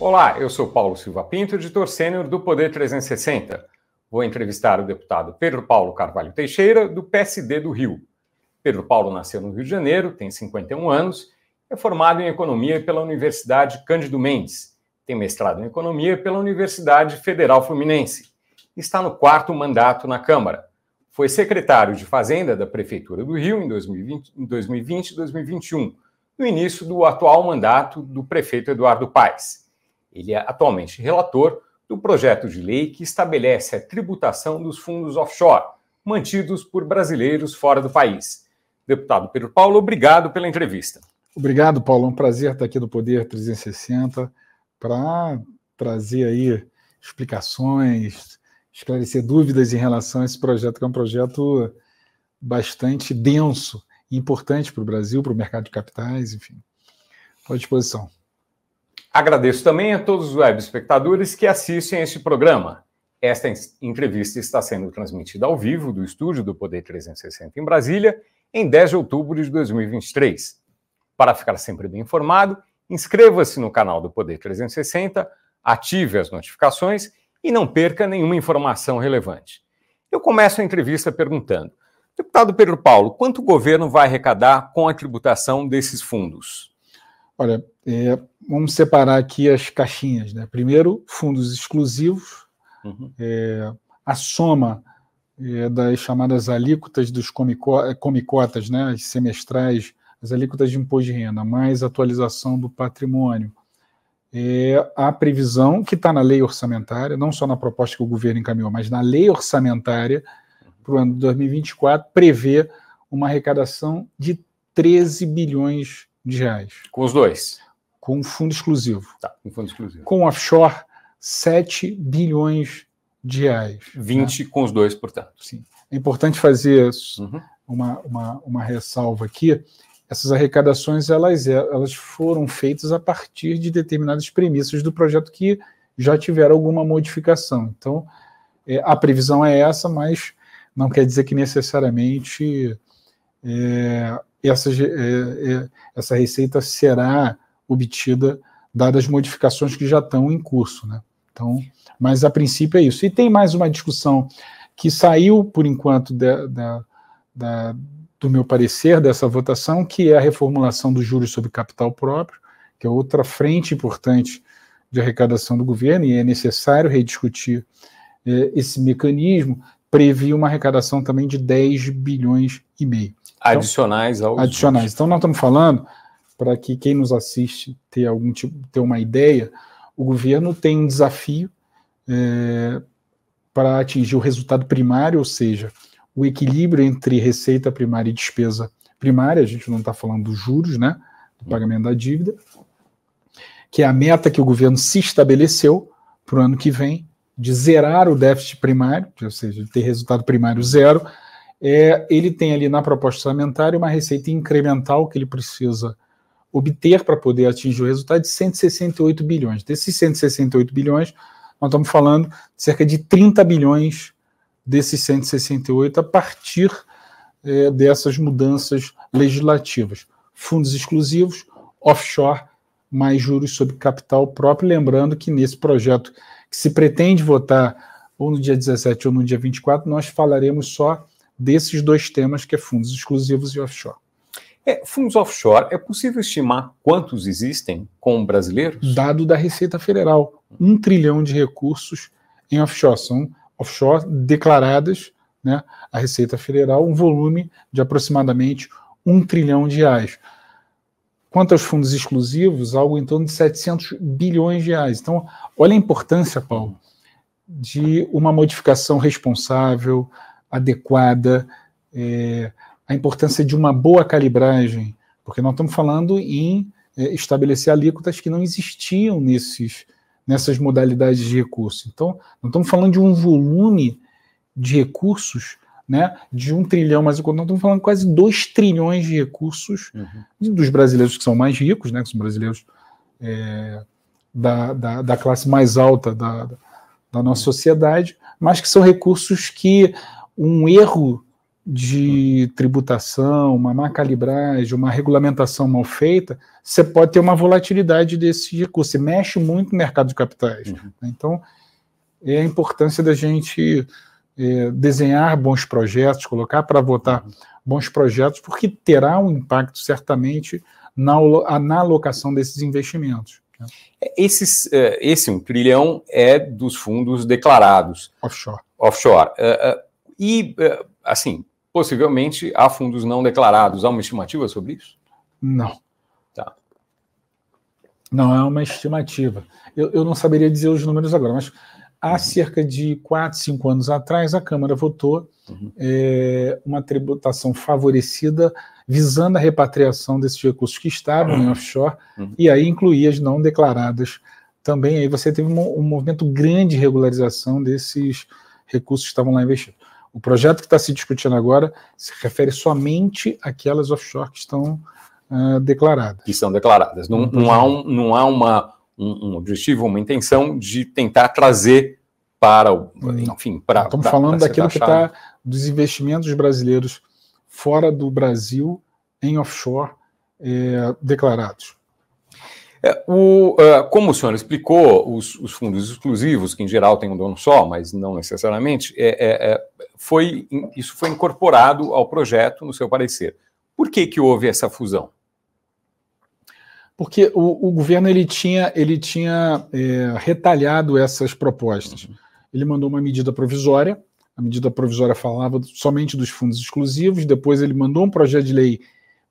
Olá, eu sou Paulo Silva Pinto, editor sênior do Poder 360. Vou entrevistar o deputado Pedro Paulo Carvalho Teixeira, do PSD do Rio. Pedro Paulo nasceu no Rio de Janeiro, tem 51 anos, é formado em economia pela Universidade Cândido Mendes, tem mestrado em economia pela Universidade Federal Fluminense. Está no quarto mandato na Câmara. Foi secretário de Fazenda da Prefeitura do Rio em 2020 e 2021, no início do atual mandato do prefeito Eduardo Paes. Ele é atualmente relator do projeto de lei que estabelece a tributação dos fundos offshore, mantidos por brasileiros fora do país. Deputado Pedro Paulo, obrigado pela entrevista. Obrigado, Paulo. É um prazer estar aqui no Poder 360 para trazer aí explicações, esclarecer dúvidas em relação a esse projeto, que é um projeto bastante denso e importante para o Brasil, para o mercado de capitais, enfim. Estou à disposição. Agradeço também a todos os web espectadores que assistem a este programa. Esta entrevista está sendo transmitida ao vivo do estúdio do Poder 360 em Brasília, em 10 de outubro de 2023. Para ficar sempre bem informado, inscreva-se no canal do Poder 360, ative as notificações e não perca nenhuma informação relevante. Eu começo a entrevista perguntando: Deputado Pedro Paulo, quanto o governo vai arrecadar com a tributação desses fundos? Olha, é, vamos separar aqui as caixinhas. Né? Primeiro, fundos exclusivos, uhum. é, a soma é, das chamadas alíquotas dos comico comicotas, né? as semestrais, as alíquotas de imposto de renda, mais atualização do patrimônio. É, a previsão que está na lei orçamentária, não só na proposta que o governo encaminhou, mas na lei orçamentária para o ano de 2024, prevê uma arrecadação de 13 bilhões de reais. Com os dois? Com fundo exclusivo. Tá, com fundo exclusivo. Com offshore, 7 bilhões de reais. 20 né? com os dois, portanto. Sim. É importante fazer uhum. uma, uma, uma ressalva aqui. Essas arrecadações elas, elas foram feitas a partir de determinadas premissas do projeto que já tiveram alguma modificação. Então, é, a previsão é essa, mas não quer dizer que necessariamente é, essa, é, é, essa receita será obtida dadas as modificações que já estão em curso. Né? Então, mas a princípio é isso. E tem mais uma discussão que saiu, por enquanto, da, da, da, do meu parecer dessa votação, que é a reformulação dos juros sobre capital próprio, que é outra frente importante de arrecadação do governo, e é necessário rediscutir é, esse mecanismo, previa uma arrecadação também de 10 bilhões e meio. Então, adicionais aos adicionais. Então nós estamos falando para que quem nos assiste ter algum tipo, ter uma ideia, o governo tem um desafio é, para atingir o resultado primário, ou seja, o equilíbrio entre receita primária e despesa primária. A gente não está falando dos juros, né, do pagamento da dívida, que é a meta que o governo se estabeleceu para o ano que vem de zerar o déficit primário, ou seja, ter resultado primário zero é, ele tem ali na proposta orçamentária uma receita incremental que ele precisa obter para poder atingir o resultado de 168 bilhões. Desses 168 bilhões, nós estamos falando de cerca de 30 bilhões desses 168 a partir é, dessas mudanças legislativas. Fundos exclusivos, offshore, mais juros sobre capital próprio. Lembrando que nesse projeto que se pretende votar ou no dia 17 ou no dia 24, nós falaremos só desses dois temas, que é fundos exclusivos e offshore. É, fundos offshore, é possível estimar quantos existem com brasileiros? Dado da Receita Federal, um trilhão de recursos em offshore. São offshore declaradas, né, a Receita Federal, um volume de aproximadamente um trilhão de reais. Quanto aos fundos exclusivos, algo em torno de 700 bilhões de reais. Então, olha a importância, Paulo, de uma modificação responsável, adequada, é, a importância de uma boa calibragem, porque nós estamos falando em é, estabelecer alíquotas que não existiam nesses, nessas modalidades de recurso. Então, nós estamos falando de um volume de recursos né, de um trilhão, mas nós estamos falando quase dois trilhões de recursos uhum. dos brasileiros que são mais ricos, né, que são brasileiros é, da, da, da, classe mais alta da, da nossa sociedade, mas que são recursos que um erro de tributação, uma má calibragem, uma regulamentação mal feita, você pode ter uma volatilidade desse recurso. Você mexe muito no mercado de capitais. Uhum. Né? Então, é a importância da gente é, desenhar bons projetos, colocar para votar uhum. bons projetos, porque terá um impacto certamente na, na alocação desses investimentos. Né? Esses, é, esse um trilhão é dos fundos declarados. Offshore. Offshore. É, é, e, assim, possivelmente há fundos não declarados. Há uma estimativa sobre isso? Não. Tá. Não é uma estimativa. Eu, eu não saberia dizer os números agora, mas há uhum. cerca de 4, 5 anos atrás, a Câmara votou uhum. é, uma tributação favorecida visando a repatriação desses recursos que estavam uhum. em offshore uhum. e aí incluía as não declaradas também. Aí você teve um, um movimento grande de regularização desses recursos que estavam lá investidos. O projeto que está se discutindo agora se refere somente àquelas offshore que estão uh, declaradas. Que são declaradas. Não, não, há, um, não há uma, um, um, objetivo, uma intenção de tentar trazer para o. Enfim, para. Estamos pra, falando pra daquilo que está dos investimentos brasileiros fora do Brasil em offshore é, declarados. É, o, uh, como o senhor explicou, os, os, fundos exclusivos, que em geral têm um dono só, mas não necessariamente, é, é, é, foi, isso foi incorporado ao projeto no seu parecer. Por que, que houve essa fusão? Porque o, o governo ele tinha, ele tinha é, retalhado essas propostas. Uhum. Ele mandou uma medida provisória, a medida provisória falava somente dos fundos exclusivos, depois ele mandou um projeto de lei,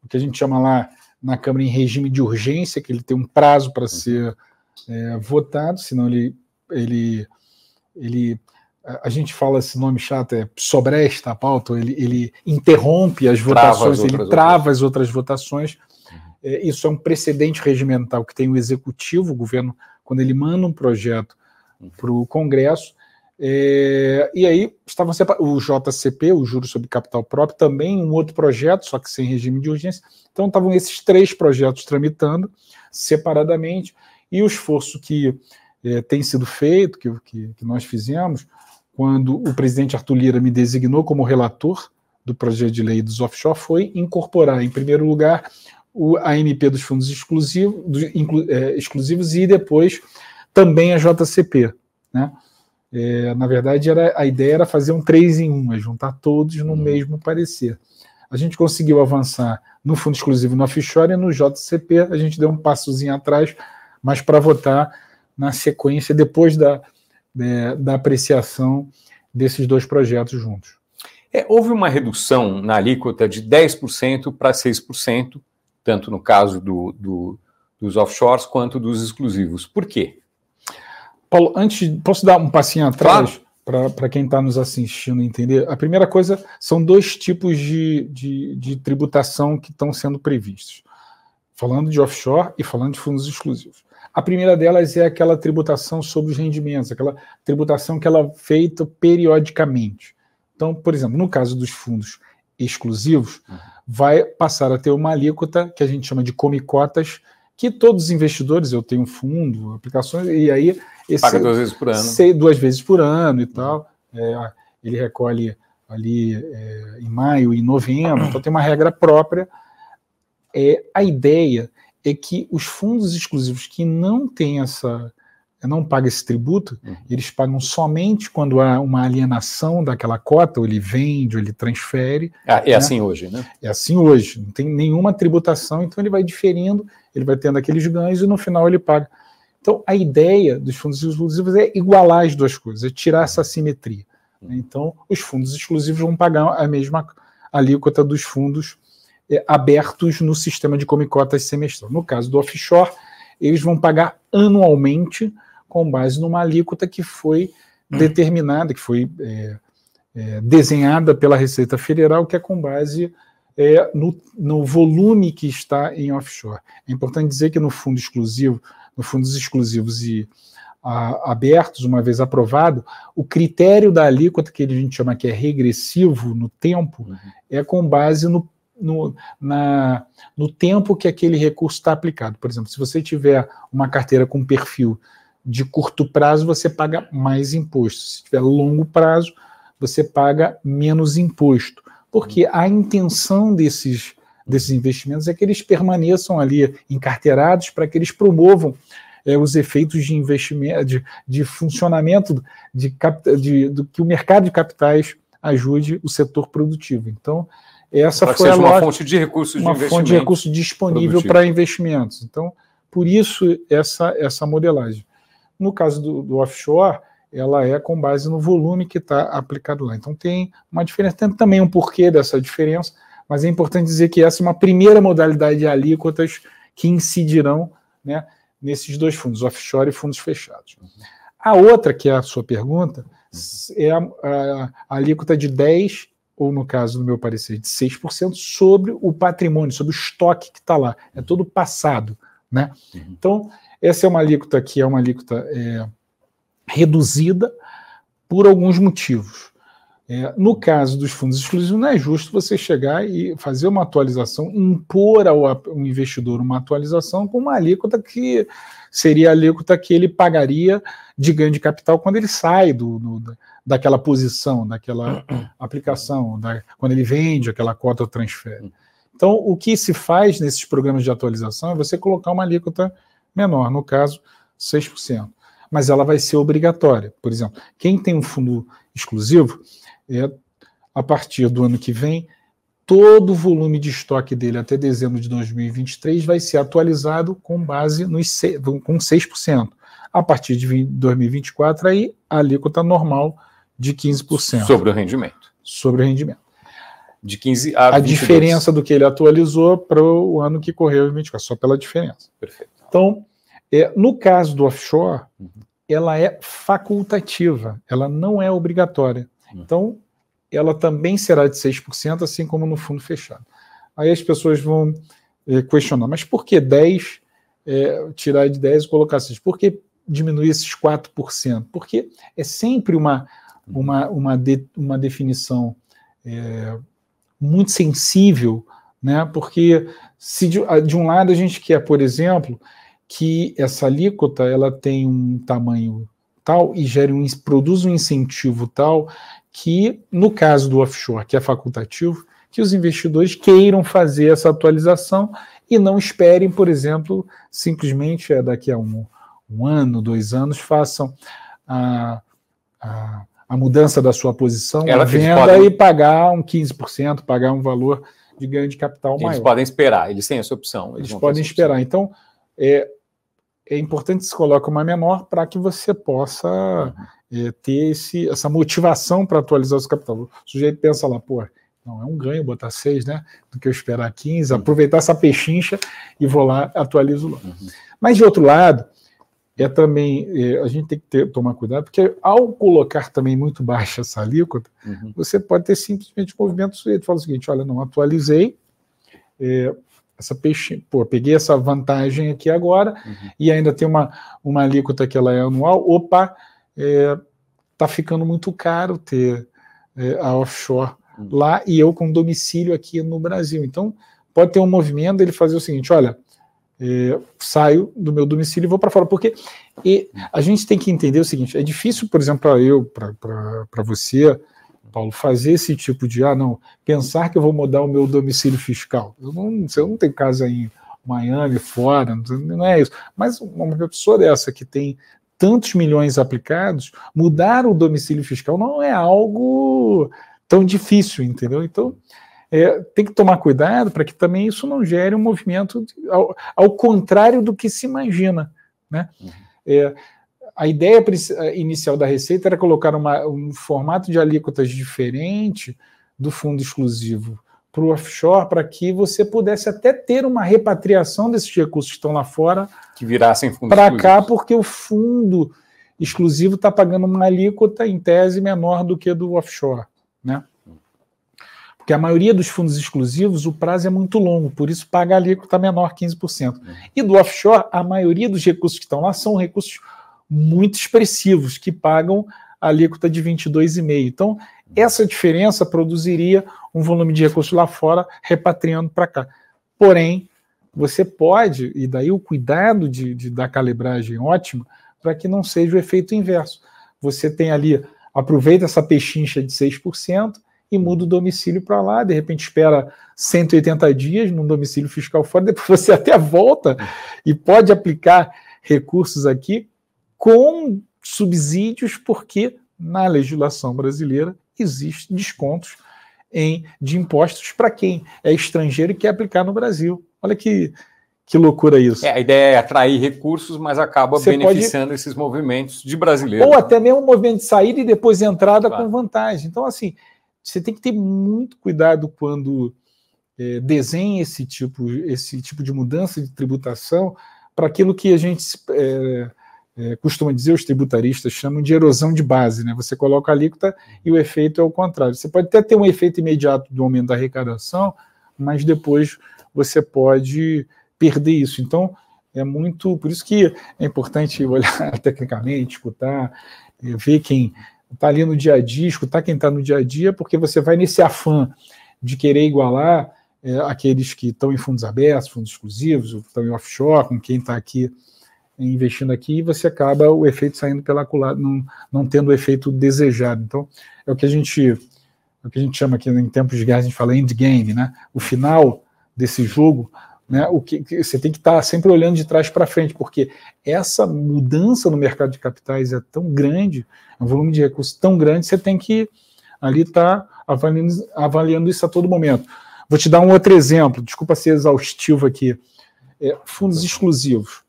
o que a gente chama lá na Câmara em regime de urgência, que ele tem um prazo para ser é, votado, senão ele, ele, ele. A gente fala esse nome chato, é sobresta a pauta, ele, ele interrompe as votações, as ele trava as outras votações. É, isso é um precedente regimental que tem o executivo, o governo, quando ele manda um projeto uhum. para o Congresso, é, e aí estavam o JCP, o Juro sobre Capital Próprio, também um outro projeto, só que sem regime de urgência. Então estavam esses três projetos tramitando separadamente, e o esforço que é, tem sido feito, que, que, que, nós fizemos, quando o presidente Arthur Lira me designou como relator do projeto de lei dos offshore, foi incorporar, em primeiro lugar, o, a MP dos fundos exclusivos, do, inclu, é, exclusivos e depois também a JCP. Né? É, na verdade, era, a ideia era fazer um 3 em 1, é juntar todos no uhum. mesmo parecer. A gente conseguiu avançar no fundo exclusivo no offshore e no JCP, a gente deu um passozinho atrás, mas para votar na sequência, depois da, é, da apreciação desses dois projetos juntos. É, houve uma redução na alíquota de 10% para 6%, tanto no caso do, do, dos offshores quanto dos exclusivos. Por quê? Paulo, antes, posso dar um passinho atrás claro. para quem está nos assistindo entender? A primeira coisa são dois tipos de, de, de tributação que estão sendo previstos. Falando de offshore e falando de fundos exclusivos. A primeira delas é aquela tributação sobre os rendimentos, aquela tributação que ela é feita periodicamente. Então, por exemplo, no caso dos fundos exclusivos, uhum. Vai passar a ter uma alíquota que a gente chama de comicotas, que todos os investidores, eu tenho fundo, aplicações, e aí esse, Paga duas vezes por ano. Sei, duas vezes por ano e tal. É, ele recolhe ali é, em maio e novembro, então tem uma regra própria. É, a ideia é que os fundos exclusivos que não têm essa não pagam esse tributo, uhum. eles pagam somente quando há uma alienação daquela cota, ou ele vende, ou ele transfere. Ah, é né? assim hoje, né? É assim hoje, não tem nenhuma tributação, então ele vai diferindo, ele vai tendo aqueles ganhos e no final ele paga. Então, a ideia dos fundos exclusivos é igualar as duas coisas, é tirar essa simetria. Né? Então, os fundos exclusivos vão pagar a mesma alíquota dos fundos é, abertos no sistema de comicotas semestral. No caso do offshore, eles vão pagar anualmente com base numa alíquota que foi determinada, que foi é, é, desenhada pela Receita Federal, que é com base é, no, no volume que está em offshore. É importante dizer que no fundo exclusivo no fundos exclusivos e a, abertos, uma vez aprovado, o critério da alíquota, que a gente chama que é regressivo no tempo, uhum. é com base no, no, na, no tempo que aquele recurso está aplicado. Por exemplo, se você tiver uma carteira com perfil de curto prazo, você paga mais imposto. Se tiver longo prazo, você paga menos imposto. porque a intenção desses, desses investimentos é que eles permaneçam ali encarteirados para que eles promovam é, os efeitos de investimento, de, de funcionamento de, de, do que o mercado de capitais ajude o setor produtivo. Então, essa para foi a uma fonte de recursos uma de fonte de recursos disponível para investimentos. Então, por isso essa essa modelagem. No caso do, do offshore, ela é com base no volume que está aplicado lá. Então tem uma diferença, tem também um porquê dessa diferença, mas é importante dizer que essa é uma primeira modalidade de alíquotas que incidirão né, nesses dois fundos, offshore e fundos fechados. A outra, que é a sua pergunta, é a, a, a alíquota de 10%, ou no caso, no meu parecer, de 6% sobre o patrimônio, sobre o estoque que está lá. É todo passado. Né? Uhum. Então, essa é uma alíquota que é uma alíquota é, reduzida por alguns motivos. É, no caso dos fundos exclusivos, não é justo você chegar e fazer uma atualização, impor ao, ao investidor uma atualização com uma alíquota que seria a alíquota que ele pagaria de ganho de capital quando ele sai do, do daquela posição, daquela aplicação, da, quando ele vende aquela cota ou transfere. Então, o que se faz nesses programas de atualização é você colocar uma alíquota menor, no caso, 6%. Mas ela vai ser obrigatória. Por exemplo, quem tem um fundo exclusivo, é, a partir do ano que vem, todo o volume de estoque dele até dezembro de 2023 vai ser atualizado com base nos com 6%. A partir de 2024, aí a alíquota normal de 15%. Sobre o rendimento. Sobre o rendimento. De 15 a A diferença do que ele atualizou para o ano que correu em 24, só pela diferença. Perfeito. Então, é, no caso do offshore, uhum. ela é facultativa, ela não é obrigatória. Uhum. Então, ela também será de 6%, assim como no fundo fechado. Aí as pessoas vão é, questionar, mas por que 10, é, tirar de 10 e colocar 6? Por que diminuir esses 4%? Porque é sempre uma, uma, uma, de, uma definição é, muito sensível, né? porque se de, de um lado a gente quer, por exemplo, que essa alíquota ela tem um tamanho tal e gere um, produz um incentivo tal que, no caso do offshore, que é facultativo, que os investidores queiram fazer essa atualização e não esperem, por exemplo, simplesmente é daqui a um, um ano, dois anos, façam a, a, a mudança da sua posição, Ela a venda podem... e pagar um 15%, pagar um valor de ganho de capital eles maior. Eles podem esperar, eles têm essa opção. Eles, eles podem esperar. Então, é, é importante que se coloque uma menor para que você possa uhum. é, ter esse, essa motivação para atualizar o seu capital. O sujeito pensa lá, pô, não, é um ganho botar 6, né? Do que eu esperar 15, uhum. aproveitar essa pechincha e vou lá, atualizo lá. Uhum. Mas de outro lado, é também, é, a gente tem que ter, tomar cuidado, porque ao colocar também muito baixa essa alíquota, uhum. você pode ter simplesmente um movimento sujeito. Fala o seguinte: olha, não atualizei, é, essa peixe, pô, peguei essa vantagem aqui agora uhum. e ainda tem uma, uma alíquota que ela é anual, opa, é, tá ficando muito caro ter é, a offshore uhum. lá e eu com domicílio aqui no Brasil. Então, pode ter um movimento ele fazer o seguinte, olha, é, saio do meu domicílio e vou para fora, porque e a gente tem que entender o seguinte, é difícil, por exemplo, para eu, para você, Paulo, fazer esse tipo de, ah, não, pensar que eu vou mudar o meu domicílio fiscal. Eu não, você não tem casa em Miami, fora, não é isso. Mas uma pessoa dessa que tem tantos milhões aplicados, mudar o domicílio fiscal não é algo tão difícil, entendeu? Então, é, tem que tomar cuidado para que também isso não gere um movimento ao, ao, contrário do que se imagina, né? Uhum. É, a ideia inicial da Receita era colocar uma, um formato de alíquotas diferente do fundo exclusivo para o offshore, para que você pudesse até ter uma repatriação desses recursos que estão lá fora que virassem para cá, porque o fundo exclusivo está pagando uma alíquota em tese menor do que do offshore, né? Porque a maioria dos fundos exclusivos, o prazo é muito longo, por isso paga a alíquota menor, 15%. Uhum. E do offshore, a maioria dos recursos que estão lá são recursos muito expressivos, que pagam a alíquota de 22,5%. Então, essa diferença produziria um volume de recursos lá fora repatriando para cá. Porém, você pode, e daí o cuidado de, de dar calibragem ótima, para que não seja o efeito inverso. Você tem ali, aproveita essa pechincha de 6% e muda o domicílio para lá, de repente espera 180 dias num domicílio fiscal fora, depois você até volta e pode aplicar recursos aqui com subsídios, porque na legislação brasileira existem descontos em, de impostos para quem é estrangeiro e quer aplicar no Brasil. Olha que, que loucura isso. É, a ideia é atrair recursos, mas acaba Você beneficiando pode... esses movimentos de brasileiros. Ou até mesmo um movimento de saída e depois entrada claro. com vantagem. Então, assim, você tem que ter muito cuidado quando é, desenha esse tipo, esse tipo de mudança de tributação para aquilo que a gente é, é, costuma dizer, os tributaristas chamam de erosão de base, né? Você coloca a alíquota e o efeito é o contrário. Você pode até ter um efeito imediato do aumento da arrecadação, mas depois você pode perder isso. Então, é muito. Por isso que é importante olhar tecnicamente, escutar, é, ver quem está ali no dia a dia, escutar quem está no dia a dia, porque você vai nesse afã de querer igualar é, aqueles que estão em fundos abertos, fundos exclusivos, estão em offshore, com quem está aqui investindo aqui, e você acaba o efeito saindo pela culatra, não, não tendo o efeito desejado. Então, é o que a gente é o que a gente chama aqui em tempos de guerra, a gente fala endgame, né? O final desse jogo, né? O que, que você tem que estar tá sempre olhando de trás para frente, porque essa mudança no mercado de capitais é tão grande, é um volume de recursos tão grande, você tem que ali estar tá avaliando, avaliando isso a todo momento. Vou te dar um outro exemplo, desculpa ser exaustivo aqui. É, fundos exclusivos.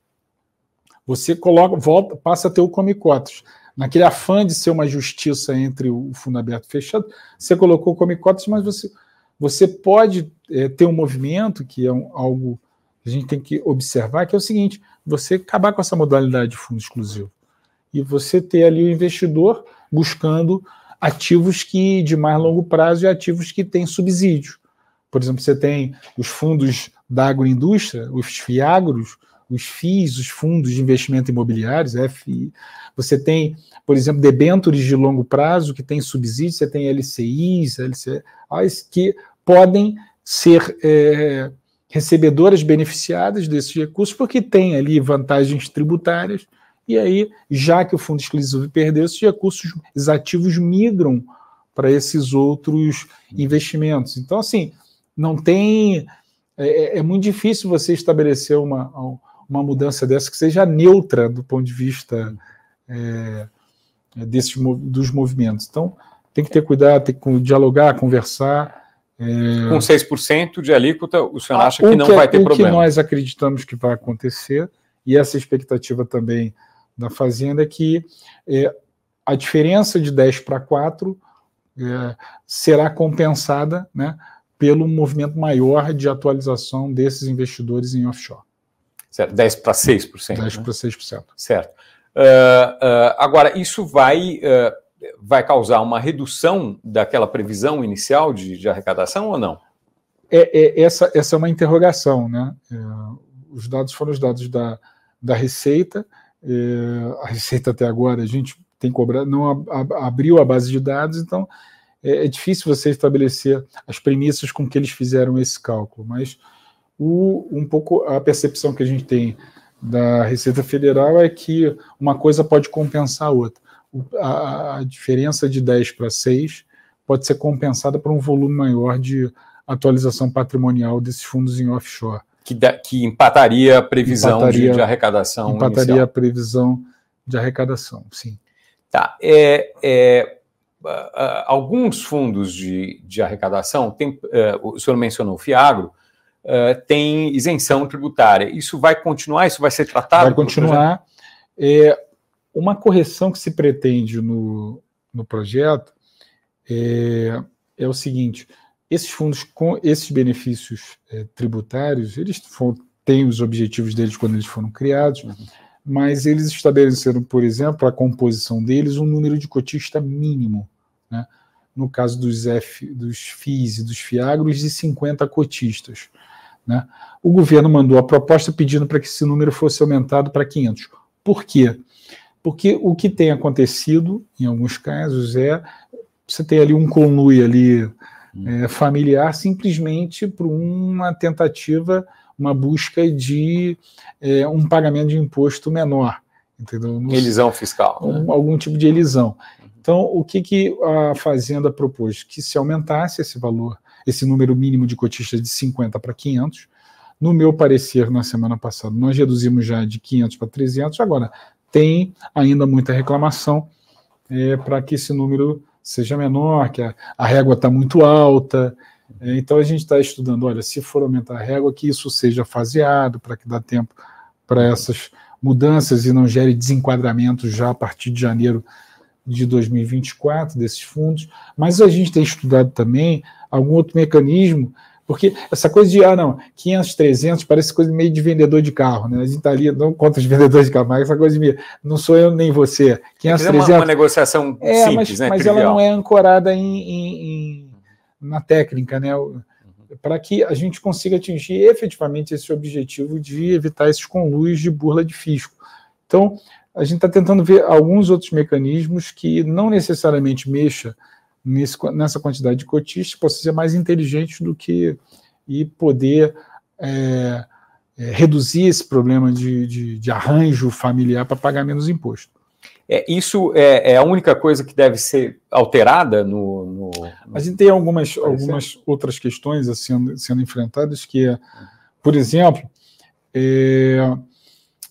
Você coloca, volta, passa a ter o come cotas. Naquele afã de ser uma justiça entre o fundo aberto e fechado, você colocou o come cotas, mas você, você pode é, ter um movimento que é um, algo que a gente tem que observar, que é o seguinte: você acabar com essa modalidade de fundo exclusivo e você ter ali o investidor buscando ativos que de mais longo prazo e ativos que têm subsídio. Por exemplo, você tem os fundos da agroindústria, os FIAGROS, os FIIs, os fundos de investimento imobiliários, FI. Você tem, por exemplo, debêntures de longo prazo que têm subsídios, você tem LCIs, LCAs, que podem ser é, recebedoras beneficiadas desses recursos porque têm ali vantagens tributárias e aí, já que o fundo exclusivo perdeu, esses recursos, os ativos migram para esses outros investimentos. Então, assim, não tem. É, é, é muito difícil você estabelecer uma, uma mudança dessa que seja neutra do ponto de vista é, desses, dos movimentos. Então, tem que ter cuidado, tem que dialogar, conversar. É... Com 6% de alíquota, o senhor acha que não que, é vai ter o problema? O que nós acreditamos que vai acontecer, e essa expectativa também da Fazenda, é que é, a diferença de 10 para 4 é, será compensada né, pelo movimento maior de atualização desses investidores em offshore. Certo, 10 para 6%. 10 né? para 6%. Certo. Uh, uh, agora, isso vai, uh, vai causar uma redução daquela previsão inicial de, de arrecadação ou não? É, é, essa, essa é uma interrogação. Né? É, os dados foram os dados da, da Receita. É, a Receita até agora, a gente tem cobrado, não ab, abriu a base de dados, então é, é difícil você estabelecer as premissas com que eles fizeram esse cálculo, mas o, um pouco a percepção que a gente tem da Receita Federal é que uma coisa pode compensar a outra. A, diferença de 10 para 6 pode ser compensada por um volume maior de atualização patrimonial desses fundos em offshore. Que, da, que empataria a previsão empataria, de, de, arrecadação Empataria inicial. a previsão de arrecadação, sim. Tá. É, é, alguns fundos de, de arrecadação, tem, é, o senhor mencionou o FIAGRO, uh, tem isenção tributária. Isso vai continuar? Isso vai ser tratado? Vai continuar. É, uma correção que se pretende no, no projeto é, é o seguinte: esses fundos com esses benefícios é, tributários, eles têm os objetivos deles quando eles foram criados, uhum. mas eles estabeleceram, por exemplo, a composição deles um número de cotista mínimo. Né? No caso dos, F, dos FIIs e dos FIAGROS, de 50 cotistas. Né? O governo mandou a proposta pedindo para que esse número fosse aumentado para 500. Por quê? Porque o que tem acontecido, em alguns casos, é você tem ali um conluio ali hum. é, familiar simplesmente por uma tentativa, uma busca de é, um pagamento de imposto menor. Entendeu? elisão fiscal. Um, né? Algum tipo de elisão. Então, o que, que a Fazenda propôs? Que se aumentasse esse valor, esse número mínimo de cotistas de 50 para 500. No meu parecer, na semana passada, nós reduzimos já de 500 para 300. Agora, tem ainda muita reclamação é, para que esse número seja menor, que a, a régua está muito alta. É, então, a gente está estudando, olha, se for aumentar a régua, que isso seja faseado, para que dá tempo para essas mudanças e não gere desenquadramento já a partir de janeiro de 2024 desses fundos, mas a gente tem estudado também algum outro mecanismo, porque essa coisa de, ah, não, 500, 300, parece coisa meio de vendedor de carro, né? A gente está ali, não contra os vendedores de carro, mas essa coisa de, não sou eu nem você. 500, é 300. Uma, uma negociação é, simples, mas, né? Mas ela não é ancorada em, em, em na técnica, né? Para que a gente consiga atingir efetivamente esse objetivo de evitar esses conluios de burla de fisco. Então, a gente está tentando ver alguns outros mecanismos que não necessariamente mexa nesse, nessa quantidade de cotistas, possa ser mais inteligente do que e poder é, é, reduzir esse problema de, de, de arranjo familiar para pagar menos imposto. É, isso é, é, a única coisa que deve ser alterada no. no... A gente tem algumas, algumas outras questões assim, sendo enfrentadas, que é, por exemplo, é,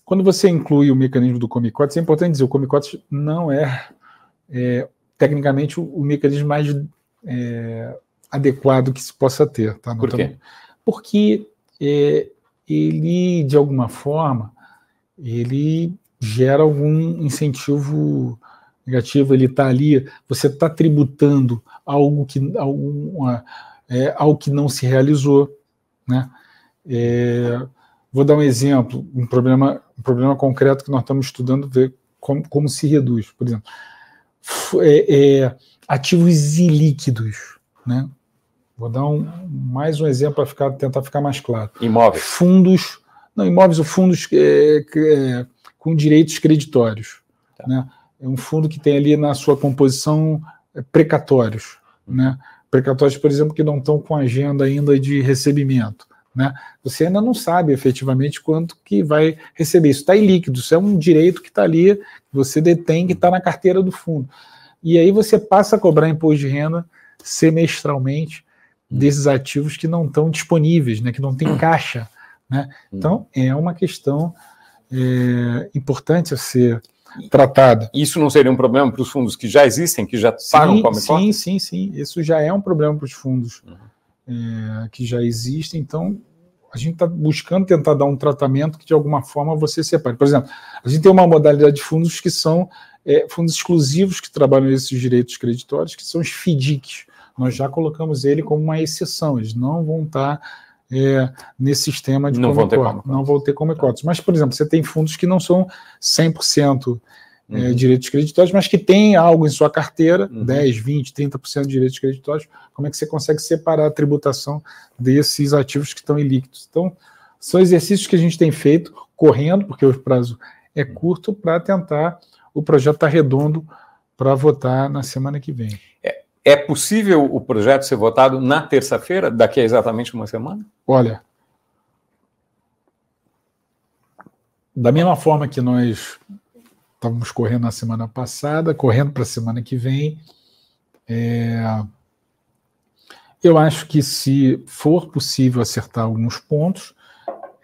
quando você inclui o mecanismo do Comicotes, é importante dizer, o Comicotes não é, é tecnicamente o, o, mecanismo mais é, adequado que se possa ter. Tá? Por quê? Porque é, ele, de alguma forma, ele gera algum incentivo negativo, ele está ali, você está tributando algo que, alguma, é, algo que não se realizou. Né? É, Vou dar um exemplo, um problema, um problema concreto que nós estamos estudando, ver como, como se reduz. Por exemplo, é, é, ativos ilíquidos. Né? Vou dar um, mais um exemplo para ficar, tentar ficar mais claro. Imóveis. Fundos. Não, imóveis ou fundos é, é, com direitos creditórios. Tá. Né? É um fundo que tem ali na sua composição é, precatórios. Né? Precatórios, por exemplo, que não estão com agenda ainda de recebimento. Né? Você ainda não sabe efetivamente quanto que vai receber. Isso está em líquido, isso é um direito que está ali, que você detém, que está na carteira do fundo. E aí você passa a cobrar imposto de renda semestralmente desses ativos que não estão disponíveis, né? que não tem caixa. Né? Então, é uma questão é, importante a ser tratada. Isso não seria um problema para os fundos que já existem, que já pagam sim, como Sim, sim, sim. Isso já é um problema para os fundos uhum. é, que já existem. Então, a gente está buscando tentar dar um tratamento que de alguma forma você separe. Por exemplo, a gente tem uma modalidade de fundos que são é, fundos exclusivos que trabalham esses direitos creditórios, que são os FDICs. Nós já colocamos ele como uma exceção, eles não vão estar é, nesse sistema de não vão ter como não vão ter como cotas. Mas, por exemplo, você tem fundos que não são 100% é, uhum. direitos creditórios, mas que tem algo em sua carteira, uhum. 10, 20, 30% de direitos creditórios, como é que você consegue separar a tributação desses ativos que estão ilíquidos? Então, são exercícios que a gente tem feito correndo, porque o prazo é uhum. curto, para tentar o projeto estar tá redondo para votar na semana que vem. É, é possível o projeto ser votado na terça-feira, daqui a exatamente uma semana? Olha, da mesma forma que nós estávamos correndo na semana passada, correndo para a semana que vem. É, eu acho que se for possível acertar alguns pontos,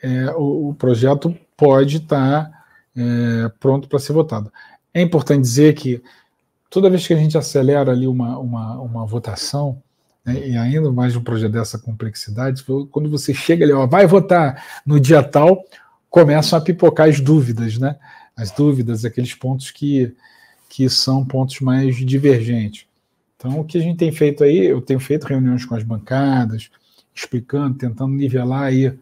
é, o, o, projeto pode estar tá, é, pronto para ser votado. É importante dizer que toda vez que a gente acelera ali uma, uma, uma votação, né, e ainda mais um projeto dessa complexidade, quando você chega ali, ó, vai votar no dia tal, começam a pipocar as dúvidas, né? As dúvidas, aqueles pontos que, que são pontos mais divergentes. Então, o que a gente tem feito aí, eu tenho feito reuniões com as bancadas, explicando, tentando nivelar aí,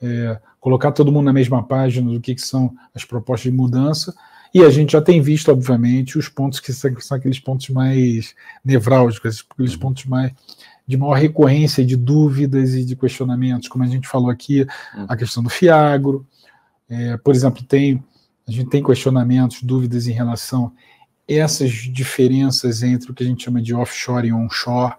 é, colocar todo mundo na mesma página do que, que, são as propostas de mudança, e a gente já tem visto, obviamente, os pontos que são, que são aqueles pontos mais nevrálgicos, aqueles uhum. pontos mais de maior recorrência de dúvidas e de questionamentos, como a gente falou aqui, a uhum. questão do fiagro. É, por exemplo, tem a gente tem questionamentos, dúvidas em relação a essas diferenças entre o que a gente chama de offshore e onshore,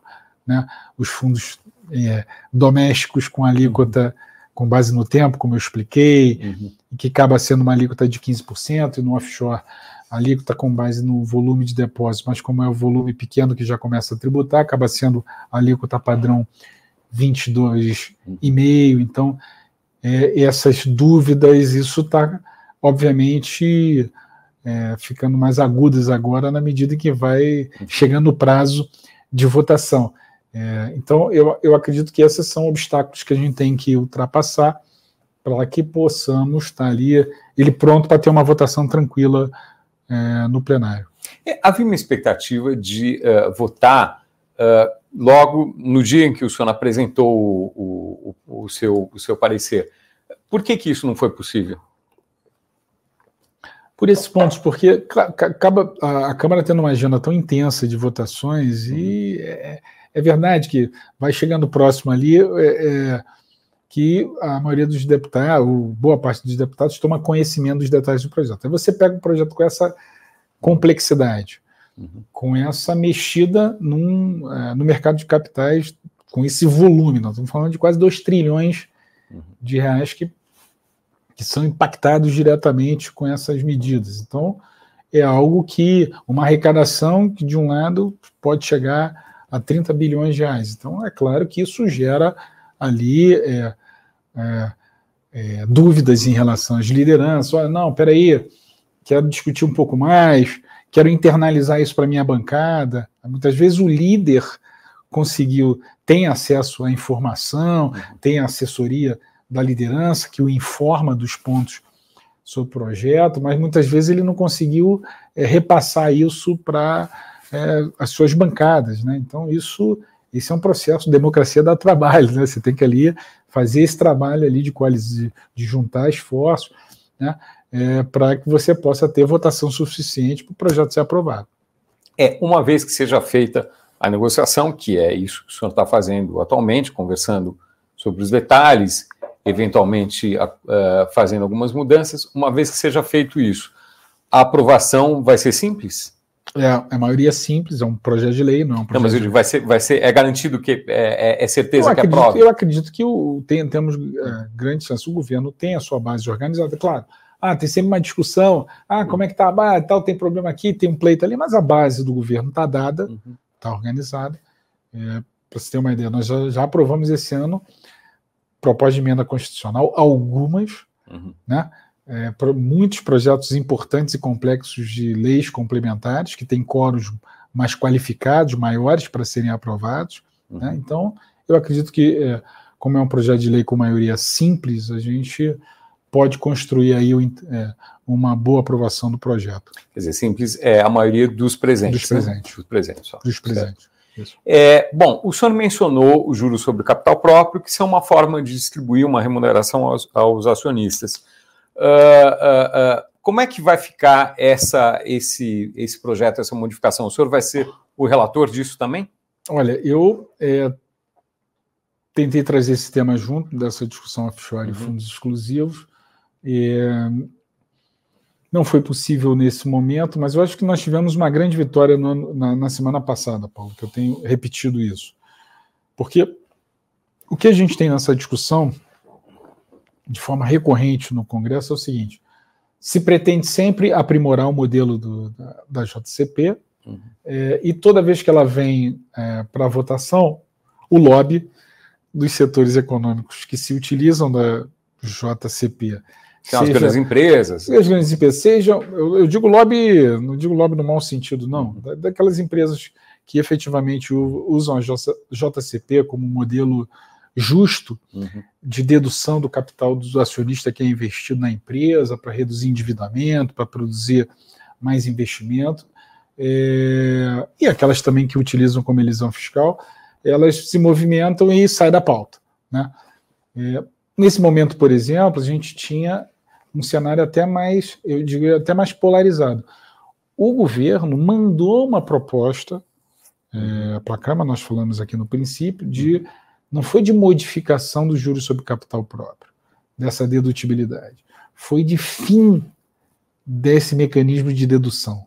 né? os fundos é, domésticos com alíquota com base no tempo, como eu expliquei, uhum. que acaba sendo uma alíquota de 15%, e no offshore a alíquota com base no volume de depósito, mas como é o volume pequeno que já começa a tributar, acaba sendo a alíquota padrão 22,5%. Então, é, essas dúvidas, isso está, obviamente, é, ficando mais agudas agora na medida que vai chegando o prazo de votação. É, então, eu, eu acredito que esses são obstáculos que a gente tem que ultrapassar para que possamos estar ali, ele pronto para ter uma votação tranquila é, no plenário. É, havia uma expectativa de uh, votar uh, logo no dia em que o senhor apresentou o, o, o, seu, o seu parecer. Por que, que isso não foi possível? Por esses pontos, porque acaba a, Câmara tendo uma agenda tão intensa de votações e uhum. é, é, verdade que vai chegando próximo ali é, é, que a maioria dos deputados, boa parte dos deputados, toma conhecimento dos detalhes do projeto. Aí você pega um projeto com essa complexidade, uhum. com essa mexida num, uh, no mercado de capitais, com esse volume. Nós estamos falando de quase 2 trilhões uhum. de reais que, que são impactados diretamente com essas medidas. Então, é algo que uma arrecadação que, de um lado, pode chegar a 30 bilhões de reais. Então, é claro que isso gera ali é, é, é, dúvidas em relação às lideranças. Olha, não, peraí, quero discutir um pouco mais, quero internalizar isso para minha bancada. Muitas vezes o líder conseguiu, tem acesso à informação, tem assessoria da liderança que o informa dos pontos sobre o projeto, mas muitas vezes ele não conseguiu é, repassar isso para é, as suas bancadas. Né? Então, isso, isso é um processo, democracia dá trabalho, né? você tem que ali fazer esse trabalho ali de, de, de juntar esforços, né, é, para que você possa ter votação suficiente para o projeto ser aprovado. É, uma vez que seja feita a negociação, que é isso que o senhor está fazendo atualmente, conversando sobre os detalhes, eventualmente uh, fazendo algumas mudanças, uma vez que seja feito isso, a aprovação vai ser simples? É, a maioria simples, é um projeto de lei, não é um projeto. Não, mas digo, vai ser, vai ser, é garantido que é, é, é certeza eu que acredito, aprova? Eu acredito que o, tem, temos é, grande chance, o governo tem a sua base organizada, claro. Ah, tem sempre uma discussão, ah, como é que tá a base, tal, tem problema aqui, tem um pleito ali, mas a base do governo está dada, está uhum. Tá organizada. É, Para você ter uma ideia, nós já, já aprovamos esse ano proposta de emenda constitucional, algumas, uhum. né? é, muitos projetos importantes e complexos de leis complementares, que têm coros mais qualificados, maiores para serem aprovados. Né? Uhum. Né? Então, eu acredito que, é, como é um projeto de lei com maioria simples, a gente pode construir aí é, uma boa aprovação do projeto. Quer dizer, simples é a maioria dos presentes. Dos presentes. Né? Dos presentes. Só. Dos presentes. É, bom, o senhor mencionou o juros sobre capital próprio, que são uma forma de distribuir uma remuneração aos, aos acionistas. Uh, uh, como é que vai ficar essa, esse, esse projeto, essa modificação? O senhor vai ser o relator disso também? Olha, eu é, tentei trazer esse tema junto dessa discussão offshore uhum. e fundos exclusivos. É, não foi possível nesse momento, mas eu acho que nós tivemos uma grande vitória no, na, na semana passada, Paulo, que eu tenho repetido isso. Porque o que a gente tem nessa discussão de forma recorrente no Congresso é o seguinte: se pretende sempre aprimorar o modelo do, da, da, JCP, uhum. é, e toda vez que ela vem é, para votação, o lobby dos setores econômicos que se utilizam da JCP. São seja, as grandes empresas. As grandes empresas, sejam, eu, eu, digo lobby, não digo lobby no mau sentido, não, uhum. daquelas empresas que efetivamente usam a JCP como modelo justo uhum. de dedução do capital do acionista que é investido na empresa para reduzir endividamento, para produzir mais investimento. É, e aquelas também que utilizam como elisão fiscal, elas se movimentam e saem da pauta. Né? É, nesse momento, por exemplo, a gente tinha um cenário até mais, eu digo, até mais polarizado. O governo mandou uma proposta é, para a Câmara, nós falamos aqui no princípio, de não foi de modificação dos juros sobre capital próprio, dessa dedutibilidade. Foi de fim desse mecanismo de dedução.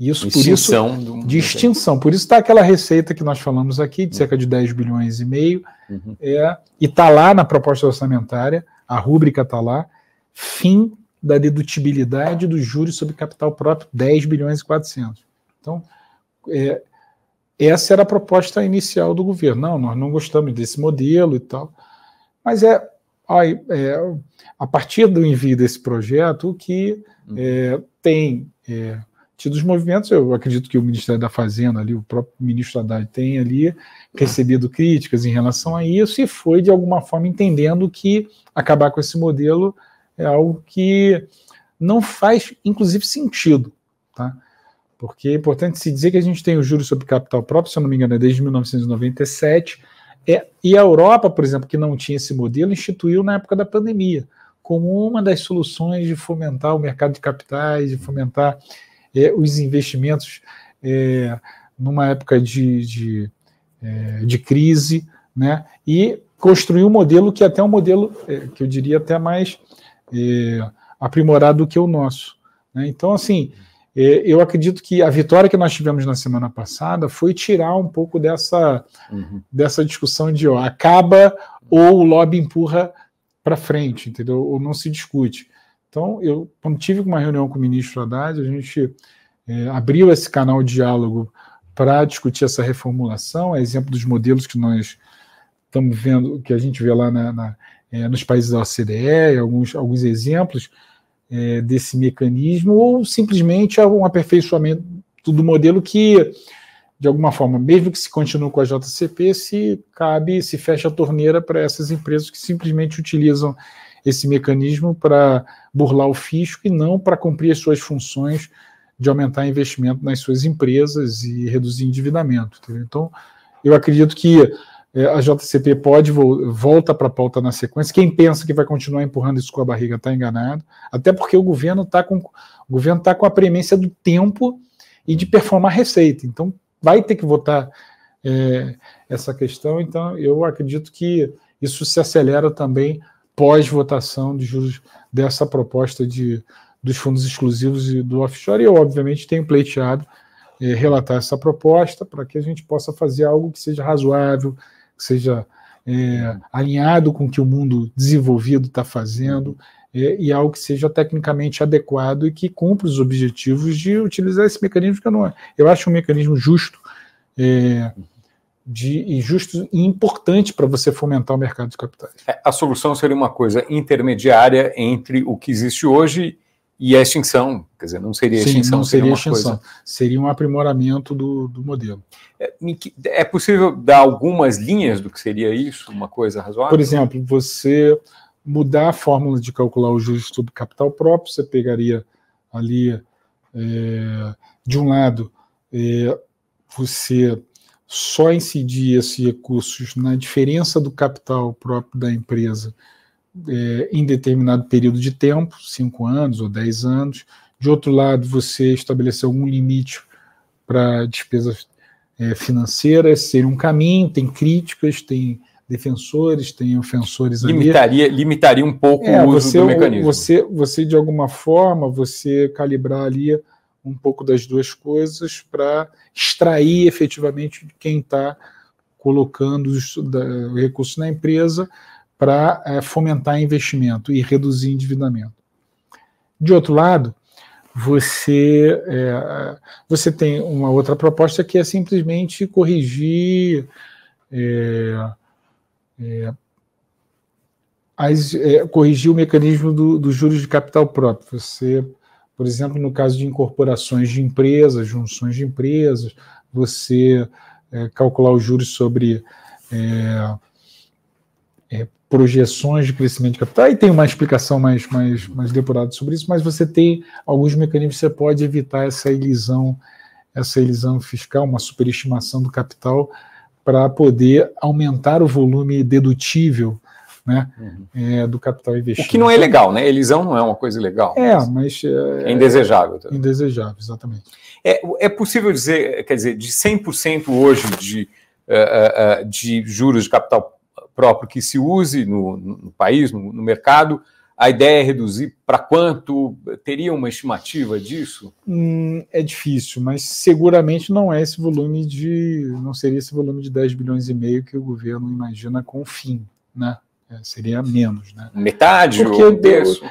Isso, extinção por isso, do... de extinção. Por isso está aquela receita que nós falamos aqui, de cerca de 10 bilhões e meio, uhum. é, e está lá na proposta orçamentária, a rúbrica está lá, fim da dedutibilidade dos juros sobre capital próprio, 10 bilhões e 400. Então, é, essa era a proposta inicial do governo. Não, nós não gostamos desse modelo e tal. Mas é, é a partir do envio desse projeto que uhum. é, tem é, tido os movimentos, eu acredito que o Ministério da Fazenda, ali, o próprio ministro Haddad tem ali recebido críticas em relação a isso e foi, de alguma forma, entendendo que acabar com esse modelo é algo que não faz, inclusive, sentido. Tá? Porque é importante se dizer que a gente tem o juros sobre capital próprio, se eu não me engano, é desde 1997. É, e a Europa, por exemplo, que não tinha esse modelo, instituiu na época da pandemia, como uma das soluções de fomentar o mercado de capitais, de fomentar é, os investimentos é, numa época de, de, é, de, crise, né? e construiu um modelo que é até um modelo é, que eu diria até mais é, aprimorado do que o nosso. Né? Então, assim, é, eu acredito que a vitória que nós tivemos na semana passada foi tirar um pouco dessa, uhum. dessa discussão de ó, acaba ou o lobby empurra para frente, entendeu? Ou não se discute. Então, eu, quando tive uma reunião com o ministro Haddad, a gente é, abriu esse canal de diálogo para discutir essa reformulação, é exemplo dos modelos que nós estamos vendo, que a gente vê lá na, na, é, nos países da OCDE, alguns, alguns exemplos, é, desse mecanismo, ou simplesmente um aperfeiçoamento do modelo que, de alguma forma, mesmo que se continue com a JCP, se cabe, se fecha a torneira para essas empresas que simplesmente utilizam esse mecanismo para burlar o fisco e não para cumprir as suas funções de aumentar investimento nas suas empresas e reduzir endividamento. Entendeu? Então, eu acredito que a JCP pode volta para a pauta na sequência. Quem pensa que vai continuar empurrando isso com a barriga está enganado. Até porque o governo está com o governo está com a premência do tempo e de performar receita. Então vai ter que votar é, essa questão. Então eu acredito que isso se acelera também pós votação de juros dessa proposta de dos fundos exclusivos e do offshore. E eu obviamente tenho pleiteado é, relatar essa proposta para que a gente possa fazer algo que seja razoável, que seja é, alinhado com o que o mundo desenvolvido está fazendo é, e algo que seja tecnicamente adequado e que cumpra os objetivos de utilizar esse mecanismo que eu não eu acho um mecanismo justo é, de, e justo e importante para você fomentar o mercado de capitais. É, a solução seria uma coisa intermediária entre o que existe hoje e a extinção, quer dizer, não seria extinção, não seria, seria extinção, coisa... seria um aprimoramento do, do modelo. É, é, possível dar algumas linhas do que seria isso, uma coisa razoável? Por exemplo, você mudar a fórmula de calcular o juros sobre capital próprio, você pegaria ali, é, de um lado, é, você só incidir esses recursos na diferença do capital próprio da empresa é, em determinado período de tempo, cinco anos ou dez anos. De outro lado, você estabelecer algum limite para despesas é, financeiras, seria um caminho, tem críticas, tem defensores, tem ofensores limitaria, ali. Limitaria um pouco é, o uso você, do mecanismo. Você, você, de alguma forma, você calibrar ali um pouco das duas coisas para extrair efetivamente quem está colocando o recurso na empresa para é, fomentar investimento e reduzir endividamento. De outro lado, você, é, você tem uma outra proposta que é simplesmente corrigir é, as, corrigir o mecanismo dos do juros de capital próprio. Você, por exemplo, no caso de incorporações de empresas, junções de empresas, você calcular os juros sobre projeções de crescimento de capital, e tem uma explicação mais, mais, mais depurada sobre isso, mas você tem alguns mecanismos que você pode evitar essa elisão, essa elisão fiscal, uma superestimação do capital, para poder aumentar o volume dedutível né, uhum. é, do capital investido. O que não é legal, né? Elisão não é uma coisa legal. É, mas. É, é indesejável. Também. Indesejável, exatamente. É, é possível dizer, quer dizer, de 100% hoje de, uh, uh, de juros de capital próprio que se use no, no país, no, no, mercado, A ideia é reduzir para quanto? Teria uma estimativa disso? Hum, é difícil, mas seguramente não é esse volume de. não seria esse volume de 10 bilhões e meio que o governo imagina com o fim, né? É, seria menos, né? Metade? Porque eu,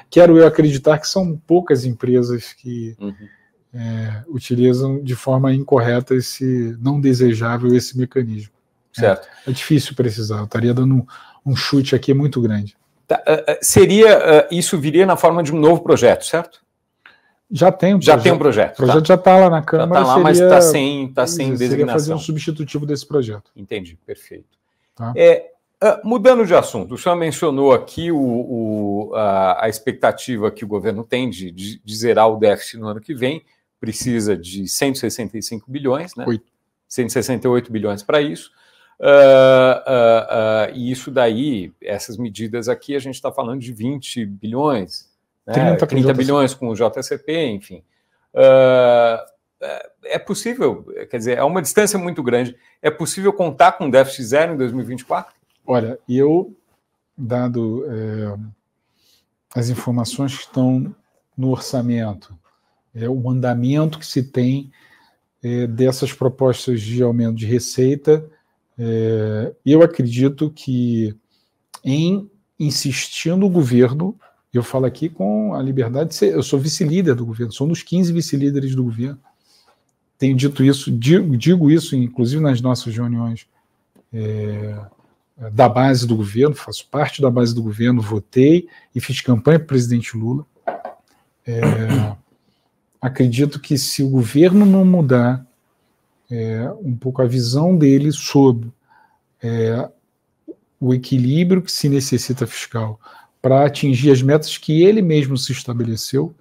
quero eu acreditar que são poucas empresas que uhum. é, utilizam de forma incorreta esse não desejável esse mecanismo. Certo. É, é difícil precisar. Eu estaria dando um, um chute aqui muito grande. Tá, uh, seria uh, isso viria na forma de um novo projeto, certo? Já tem um já projeto. tem um projeto. O projeto tá. já está lá na Câmara. Já está lá, seria, mas está sem, tá sem designação. Seria fazer um substitutivo desse projeto. Entendi, perfeito. Tá. É, Uh, mudando de assunto, o senhor mencionou aqui o, o, a, a, expectativa que o governo tem de, de, de, zerar o déficit no ano que vem, precisa de 165 bilhões, né? 8. 168 bilhões para isso. Uh, uh, e isso daí, essas medidas aqui, a gente está falando de 20 bilhões, né? 30, 30 bilhões com o JCP, enfim. é possível, quer dizer, é uma distância muito grande. É possível contar com déficit zero em 2024? Olha, eu, dado é, as informações que estão no orçamento, é, o andamento que se tem é, dessas propostas de aumento de receita, é, eu acredito que em insistindo o governo, eu falo aqui com a liberdade de ser, eu sou vice-líder do governo, sou um dos 15 vice-líderes do governo. Tenho dito isso, digo, digo isso, inclusive nas nossas reuniões é, da base do governo, faço parte da base do governo, votei e fiz campanha para o presidente Lula. É, acredito que se o governo não mudar é, um pouco a visão dele sobre é, o equilíbrio que se necessita fiscal para atingir as metas que ele mesmo se estabeleceu,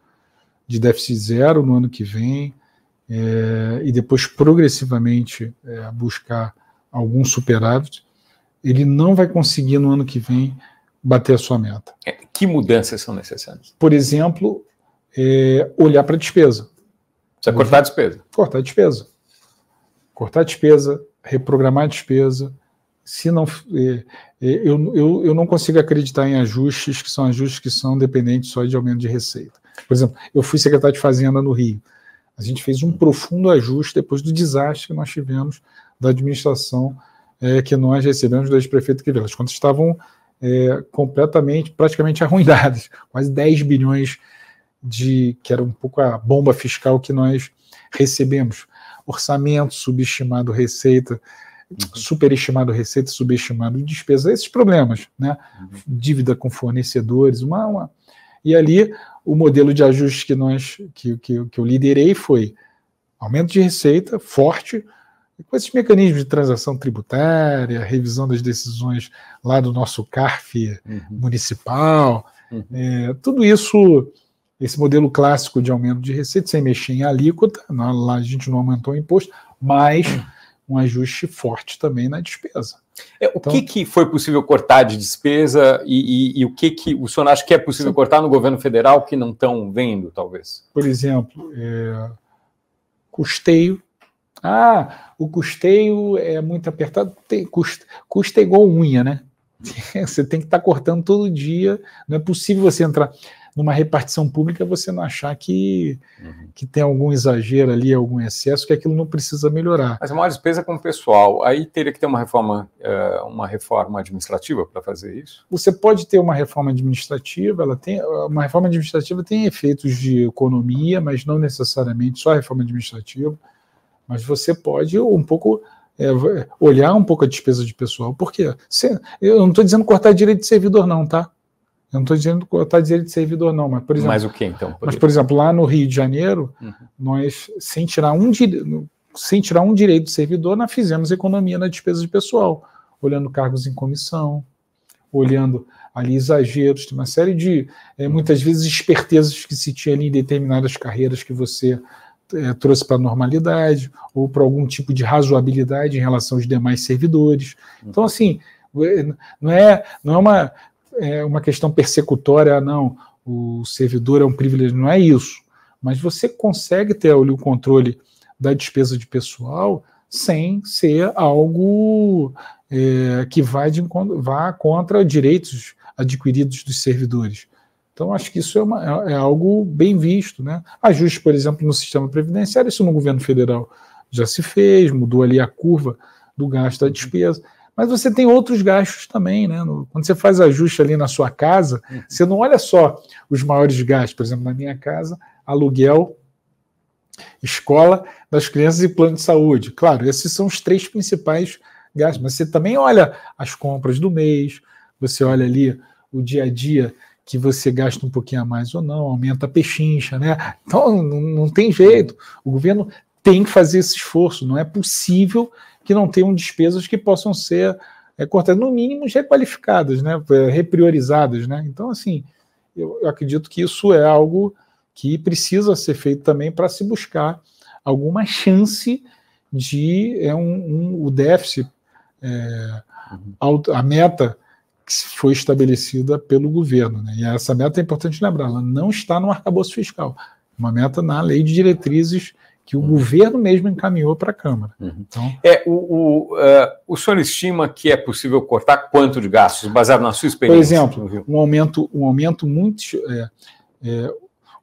de déficit zero no ano que vem, é, e depois progressivamente é, buscar algum superávit, ele não vai conseguir no ano que vem bater a sua meta. É, que mudanças são necessárias? Por exemplo, é, olhar para a despesa. Precisa cortar a despesa. Cortar a despesa. Cortar despesa, reprogramar despesa. Se não, é, é, eu, eu, eu não consigo acreditar em ajustes que são ajustes que são dependentes só de aumento de receita. Por exemplo, eu fui secretário de Fazenda no Rio. A gente fez um profundo ajuste depois do desastre que nós tivemos da administração é, que nós recebemos do ex-prefeito Quirino. As contas estavam é, completamente, praticamente arruinadas, quase 10 bilhões de, que era um pouco a bomba fiscal que nós recebemos. Orçamento subestimado, receita, uhum. superestimado receita, subestimado despesa, esses problemas, né? Uhum. Dívida com fornecedores, uma, uma, E ali o modelo de ajuste que nós que, que, que eu liderei foi aumento de receita forte, com esses mecanismos de transação tributária, revisão das decisões lá do nosso CARF uhum. municipal, uhum. É, tudo isso, esse modelo clássico de aumento de receita, sem mexer em alíquota, lá a gente não aumentou o imposto, mas um ajuste forte também na despesa. É, o então, que, que foi possível cortar de despesa e, e, e, o que, que o senhor acha que é possível sim. cortar no governo federal que não estão vendo, talvez? Por exemplo, é, custeio ah, o custeio é muito apertado. Tem, custa, custa é igual unha, né? Você tem que estar tá cortando todo dia. Não é possível você entrar numa repartição pública você não achar que, uhum. que tem algum exagero ali, algum excesso, que aquilo não precisa melhorar. Mas a maior despesa é com o pessoal. Aí teria que ter uma reforma, eh, uma reforma administrativa para fazer isso? Você pode ter uma reforma administrativa, ela tem. Uma reforma administrativa tem efeitos de economia, mas não necessariamente só a reforma administrativa mas você pode um pouco é, olhar um pouco a despesa de pessoal. Por quê? eu não estou dizendo cortar direito de servidor, não, tá? Eu não estou dizendo cortar direito de servidor, não, mas por exemplo. Mas o que então? Por mas, por exemplo, lá no Rio de Janeiro, uhum. nós, sem tirar, um, sem tirar um direito de servidor, nós fizemos economia na despesa de pessoal, olhando cargos em comissão, olhando ali exageros, tem uma série de, é, muitas vezes, espertezas que se tinha ali em determinadas carreiras que você é, trouxe para a normalidade ou para algum tipo de razoabilidade em relação aos demais servidores. Então, assim, é, não é, não é uma, é uma questão persecutória, não. O servidor é um privilégio, não é isso. Mas você consegue ter ali o controle da despesa de pessoal sem ser algo é, que vá, de, vá contra direitos adquiridos dos servidores. Então, acho que isso é, uma, é, é algo bem visto. Né? Ajuste, por exemplo, no sistema previdenciário, isso no governo federal já se fez, mudou ali a curva do gasto da despesa. Mas você tem outros gastos também, né? quando você faz ajuste ali na sua casa, uhum. você não olha só os maiores gastos. Por exemplo, na minha casa, aluguel, escola das crianças e plano de saúde. Claro, esses são os três principais gastos, mas você também olha as compras do mês, você olha ali o dia a dia que você gasta um pouquinho a mais ou não, aumenta a pechincha, né? Então não, não tem jeito. O governo tem que fazer esse esforço. Não é possível que não tenham despesas que possam ser é, cortadas, no mínimo requalificadas, né? repriorizadas. Né? Então, assim, eu, eu acredito que isso é algo que precisa ser feito também para se buscar alguma chance de é um, um o déficit, é, uhum. a meta que foi estabelecida pelo governo. Né? E essa meta é importante lembrar, ela não está no arcabouço fiscal, uma meta na lei de diretrizes que o uhum. governo mesmo encaminhou para a Câmara. Uhum. Então, é, o, o, uh, o senhor estima que é possível cortar quanto de gastos, baseado na sua experiência? Por exemplo, um aumento, um aumento muito. É, é,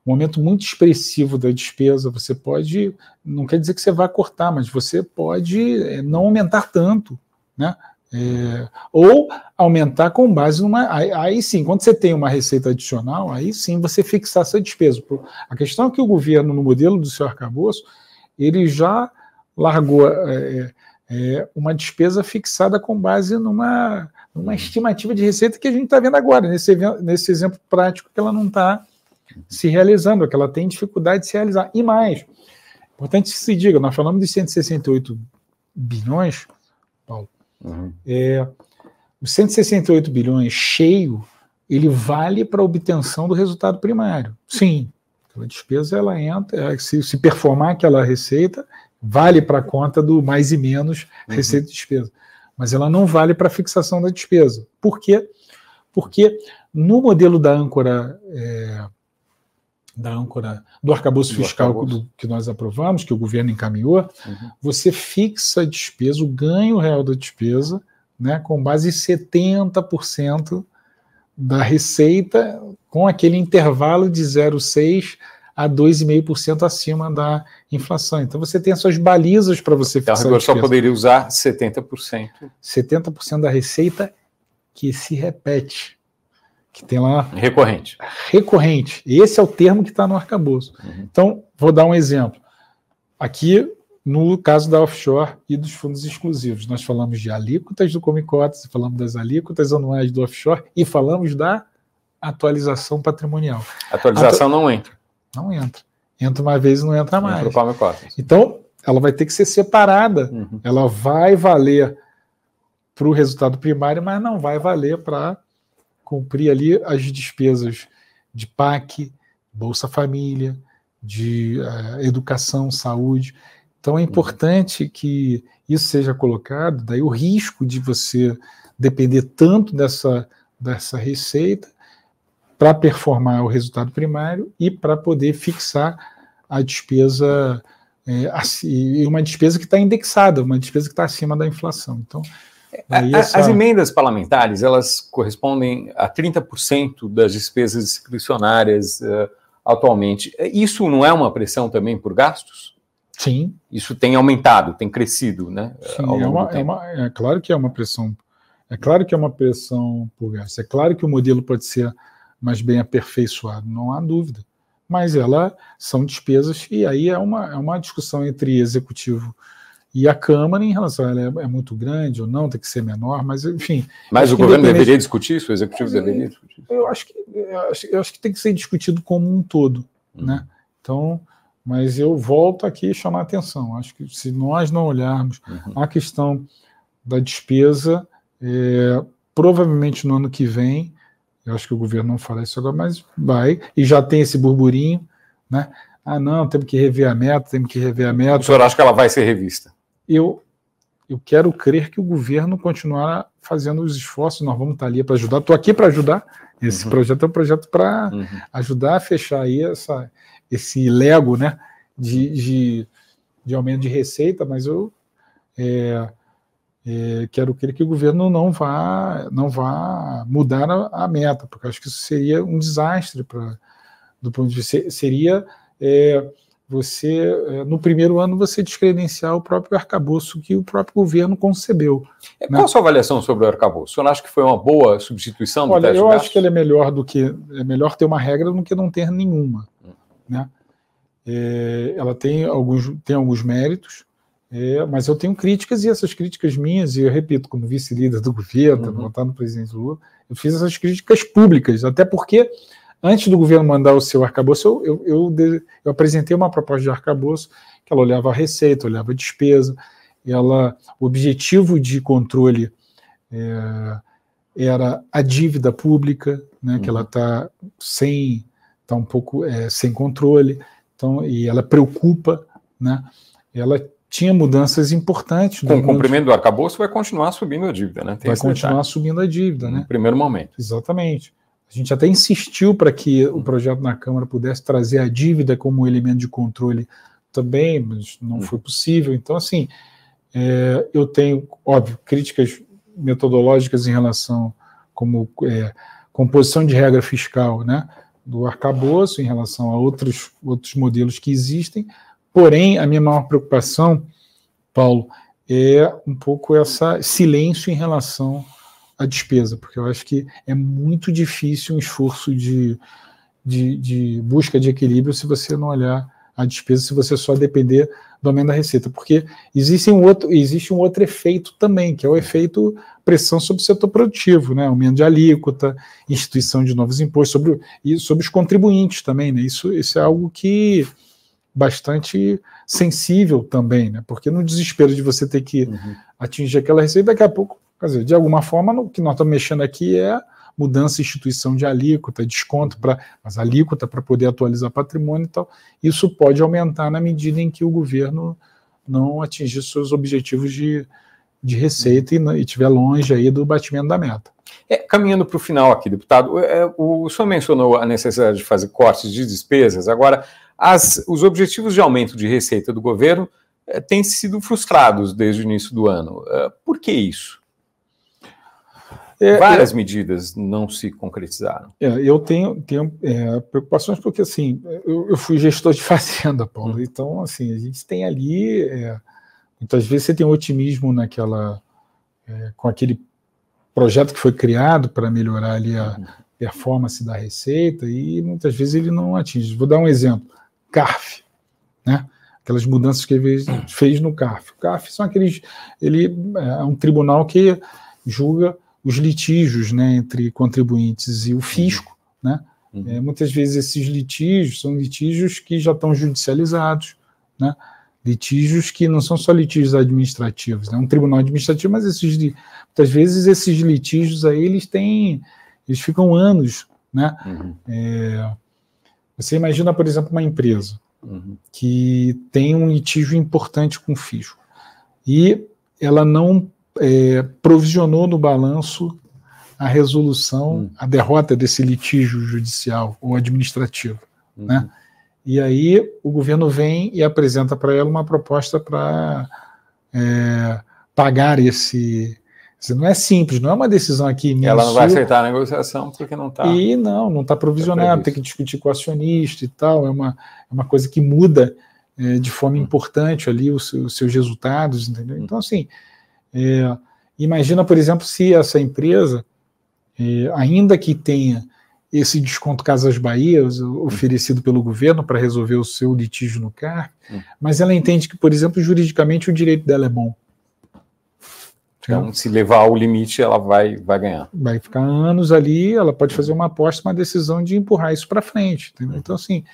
um aumento muito expressivo da despesa, você pode, não quer dizer que você vai cortar, mas você pode é, não aumentar tanto, né? É, ou aumentar com base numa. Aí, aí, sim, quando você tem uma receita adicional, aí sim você fixar essa despesa. A questão é que o governo, no modelo do seu arcabouço, ele já largou é, é, uma despesa fixada com base numa, numa estimativa de receita que a gente está vendo agora, nesse, nesse exemplo prático que ela não está se realizando, que ela tem dificuldade de se realizar. E mais, importante que se diga, nós falamos de 168 bilhões, Paulo, Uhum. É, os 168 bilhões cheio, ele vale para a obtenção do resultado primário. Sim, aquela despesa ela entra, é, se, se performar aquela receita, vale para a conta do mais e menos uhum. receita e despesa. Mas ela não vale para a fixação da despesa. Por quê? Porque no modelo da âncora é, da âncora do arcabouço do fiscal arcabouço. Do, que nós aprovamos, que o governo encaminhou, uhum. você fixa a despesa, o ganho real da despesa, né, com base em 70% da receita, com aquele intervalo de 0,6% a 2,5% acima da inflação. Então você tem as suas balizas para você então, fixar. Então, só poderia usar 70%. 70% da receita que se repete que tem lá. Recorrente. Recorrente. Esse é o termo que está no arcabouço. Uhum. Então, vou dar um exemplo. Aqui, no caso da offshore e dos fundos exclusivos, nós falamos de alíquotas do Comicotas, falamos das alíquotas anuais do offshore e falamos da atualização patrimonial. atualização Atu... não entra. Não entra. Entra uma vez e não entra mais. Entra então, ela vai ter que ser separada. Uhum. Ela vai valer para o resultado primário, mas não vai valer para cumprir ali as despesas de PAC, Bolsa Família, de uh, educação, saúde. Então é importante que isso seja colocado, daí o risco de você depender tanto dessa, dessa receita para performar o resultado primário e para poder fixar a despesa, é, uma despesa que está indexada, uma despesa que está acima da inflação. Então, essa... As emendas parlamentares, elas correspondem a 30% das despesas discricionárias uh, atualmente. Isso não é uma pressão também por gastos? Sim. Isso tem aumentado, tem crescido, né? Sim, é, uma, é, uma, é claro que é uma pressão. É claro que é uma pressão por gastos. É claro que o modelo pode ser mais bem aperfeiçoado, não há dúvida. Mas ela são despesas, e aí é uma, é uma discussão entre executivo e a Câmara, em relação a ela, é, é, muito grande ou não, tem que ser menor, mas enfim. Mas o governo deveria discutir isso, o executivo deveria discutir isso? Eu acho que, eu acho, eu acho que tem que ser discutido como um todo. Hum. Né? Então, mas eu volto aqui a chamar a atenção. Acho que se nós não olharmos uhum. a questão da despesa, é, provavelmente no ano que vem, eu acho que o governo não fará isso agora, mas vai, e já tem esse burburinho, né? Ah, não, temos que rever a meta, temos que rever a meta. O senhor acha que ela vai ser revista? Eu, eu quero crer que o governo continuará fazendo os esforços, nós vamos estar ali para ajudar. Estou aqui para ajudar. Esse uhum. projeto é um projeto para uhum. ajudar a fechar aí essa, esse lego né, de, de, de aumento de receita, mas eu, é, é, quero crer que o governo não vá, não vá mudar a, a meta, porque acho que isso seria um desastre para do ponto de vista seria é, você é, no primeiro ano você descredenciar o próprio arcabouço que o próprio governo concebeu. É, né? Qual a sua avaliação sobre o arcabouço? O senhor acha que foi uma boa substituição do Olha, eu acho que ele é melhor do que é melhor ter uma regra do que não ter nenhuma, hum. né? É, ela tem alguns tem alguns méritos, é, mas eu tenho críticas e essas críticas minhas, e eu repito, como vice-líder do governo, uhum. no presidente Lula, eu fiz essas críticas públicas, até porque antes do governo mandar o seu arcabouço, eu, eu, eu, eu apresentei uma proposta de arcabouço que ela olhava a receita, olhava a despesa, ela, o objetivo de controle é, era a dívida pública, né, uhum. que ela está sem, tá um pouco é, sem controle, então, e ela preocupa, né, ela tinha mudanças importantes. Com o cumprimento do arcabouço vai continuar subindo a dívida, né? Tem vai continuar detalhe. subindo a dívida, né? No primeiro momento. Exatamente. A gente até insistiu para que o projeto na Câmara pudesse trazer a dívida como um elemento de controle também, mas não foi possível. Então, assim, é, eu tenho, óbvio, críticas metodológicas em relação como é, composição de regra fiscal, né? do arcabouço em relação a outros, outros modelos que existem, Porém, a minha maior preocupação, Paulo, é um pouco essa silêncio em relação à despesa, porque eu acho que é muito difícil um esforço de, de, de busca de equilíbrio se você não olhar a despesa, se você só depender do aumento da receita, porque existe um outro, existe um outro efeito também, que é o efeito pressão sobre o setor produtivo, né? aumento de alíquota, instituição de novos impostos, sobre, e sobre os contribuintes também. Né? Isso, isso é algo que bastante sensível também, né? Porque no desespero de você ter que uhum. atingir aquela receita, daqui a pouco, quer dizer, de alguma forma, o que nós estamos mexendo aqui é mudança instituição de alíquota, desconto para mas alíquota para poder atualizar patrimônio e tal. Isso pode aumentar na medida em que o governo não atingir seus objetivos de, de receita e, e estiver longe aí do batimento da meta. É, caminhando para o final aqui, deputado, é, o senhor mencionou a necessidade de fazer cortes de despesas. Agora, as, os objetivos de aumento de receita do governo é, têm sido frustrados desde o início do ano. É, por que isso? É, Várias medidas não se concretizaram. É, eu tenho, tenho é, preocupações porque, assim, eu, eu, fui gestor de fazenda, Paulo, hum. então, assim, a gente tem ali, é, muitas vezes você tem otimismo naquela, com aquele projeto que foi criado para melhorar ali a uhum. performance da receita e muitas vezes ele não atinge. Vou dar um exemplo. CARF, né? aquelas mudanças que ele fez no CARF. O CARF são aqueles, ele é um tribunal que julga os litígios né, entre contribuintes e o fisco. Né? Uhum. É, muitas vezes esses litígios são litígios que já estão judicializados, né? litígios que não são só litígios administrativos, né? um tribunal administrativo, mas esses, muitas vezes esses litígios aí eles têm, eles ficam anos, né? Uhum. É, você imagina, por exemplo, uma empresa uhum. que tem um litígio importante com o fisco e ela não é, provisionou no balanço a resolução, uhum. a derrota desse litígio judicial ou administrativo, uhum. né? E aí o governo vem e apresenta para ela uma proposta para é, pagar esse, não é simples, não é uma decisão aqui. Ela não vai aceitar a negociação porque não está. E não, não está provisionado, tem que discutir com o acionista e tal. É uma, é uma coisa que muda é, de forma hum. importante ali os, os, seus resultados, entendeu? Hum. Então, assim, é, imagina, por exemplo, se essa empresa, é, ainda que tenha esse desconto Casas Bahia hum. oferecido pelo governo para resolver o seu litígio no CAR, mas ela entende que, por exemplo, juridicamente o direito dela é bom. Então, se levar ao limite, ela vai, vai ganhar. Vai ficar anos ali, ela pode fazer uma aposta, uma decisão de empurrar isso para frente. Entendeu? Então, assim,